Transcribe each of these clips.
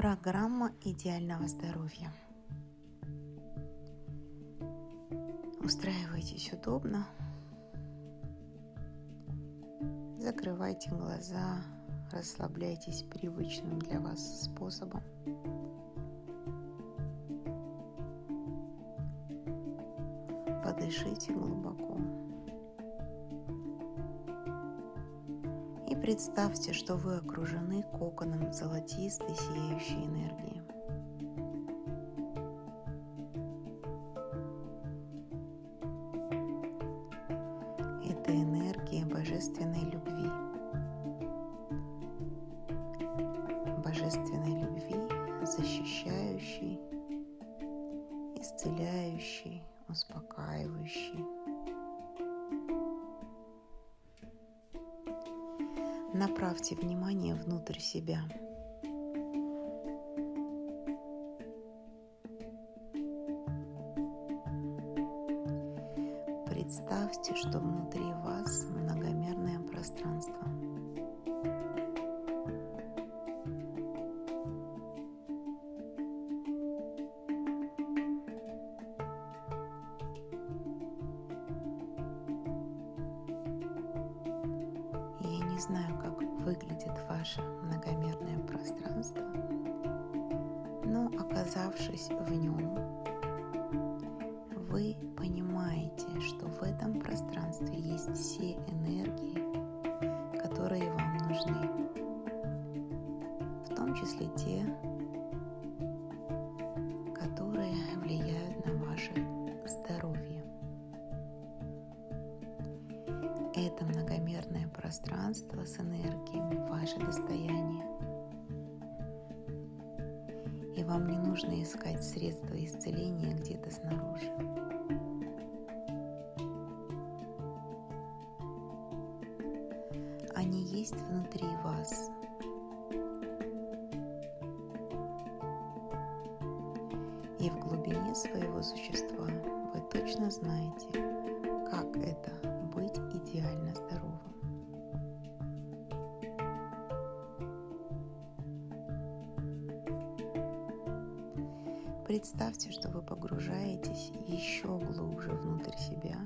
Программа идеального здоровья. Устраивайтесь удобно. Закрывайте глаза, расслабляйтесь привычным для вас способом. Подышите глубоко. Представьте, что вы окружены коконом золотистой сияющей энергии. Это энергия божественной любви. Божественной любви, защищающей, исцеляющей, успокаивающей. Направьте внимание внутрь себя. Представьте, что внутри вас многомерное пространство. Не знаю, как выглядит ваше многомерное пространство, но оказавшись в нем, вы понимаете, что в этом пространстве есть все энергии, которые вам нужны, в том числе те, которые влияют на ваше пространство с энергиями ваше достояние. И вам не нужно искать средства исцеления где-то снаружи. Они есть внутри вас. И в глубине своего существа вы точно знаете, как это Представьте, что вы погружаетесь еще глубже внутрь себя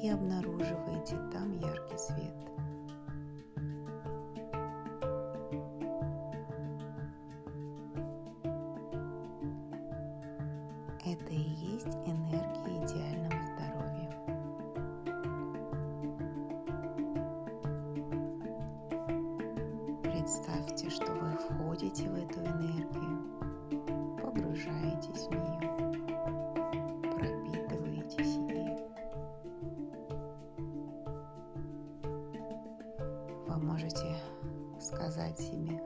и обнаруживаете там яркий свет. Это и есть энергия идеального здоровья. Представьте, что вы входите в эту энергию, себе,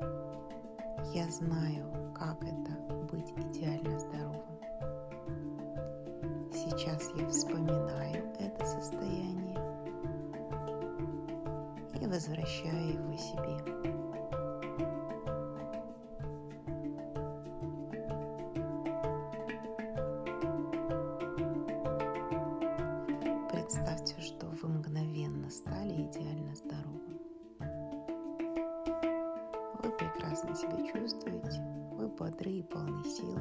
я знаю, как это быть идеально здоровым. Сейчас я вспоминаю это состояние и возвращаю его себе. Себя чувствуете, вы бодры и полны сил.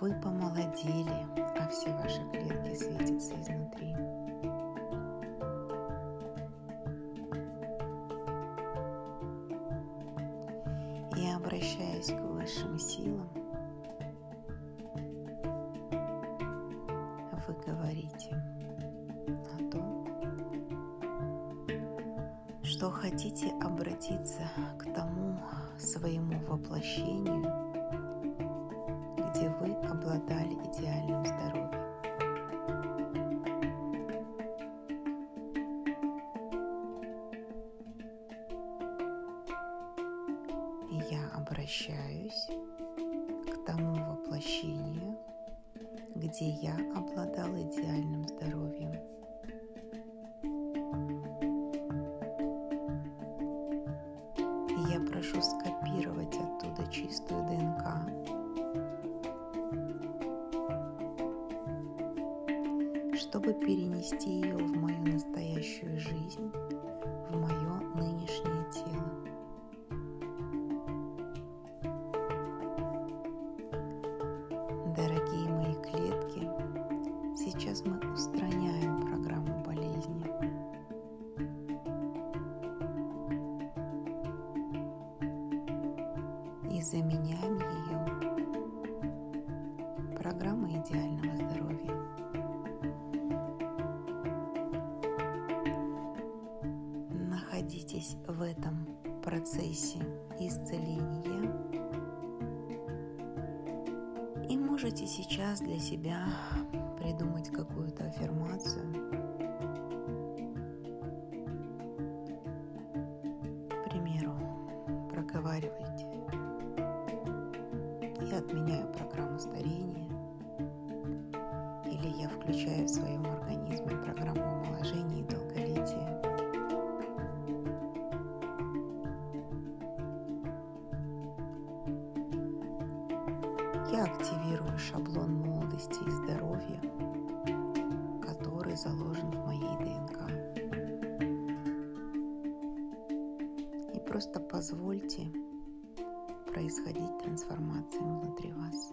Вы помолодели, а все ваши клетки светятся изнутри. Я обращаюсь к высшим силам. Вы говорите что хотите обратиться к тому своему воплощению, где вы обладали идеальным здоровьем. Я обращаюсь к тому воплощению, где я обладал идеальным здоровьем. я прошу скопировать оттуда чистую ДНК. чтобы перенести ее в мою настоящую жизнь, в мое нынешнее тело. Дорогие мои клетки, сейчас мы устраним и заменяем ее программой идеального здоровья. Находитесь в этом процессе исцеления и можете сейчас для себя придумать какую-то аффирмацию. К примеру, проговаривайте. Я отменяю программу старения. Или я включаю в своем организме программу омоложения и долголетия. Я активирую шаблон молодости и здоровья, который заложен в моей ДНК. И просто позвольте происходить трансформациям внутри вас.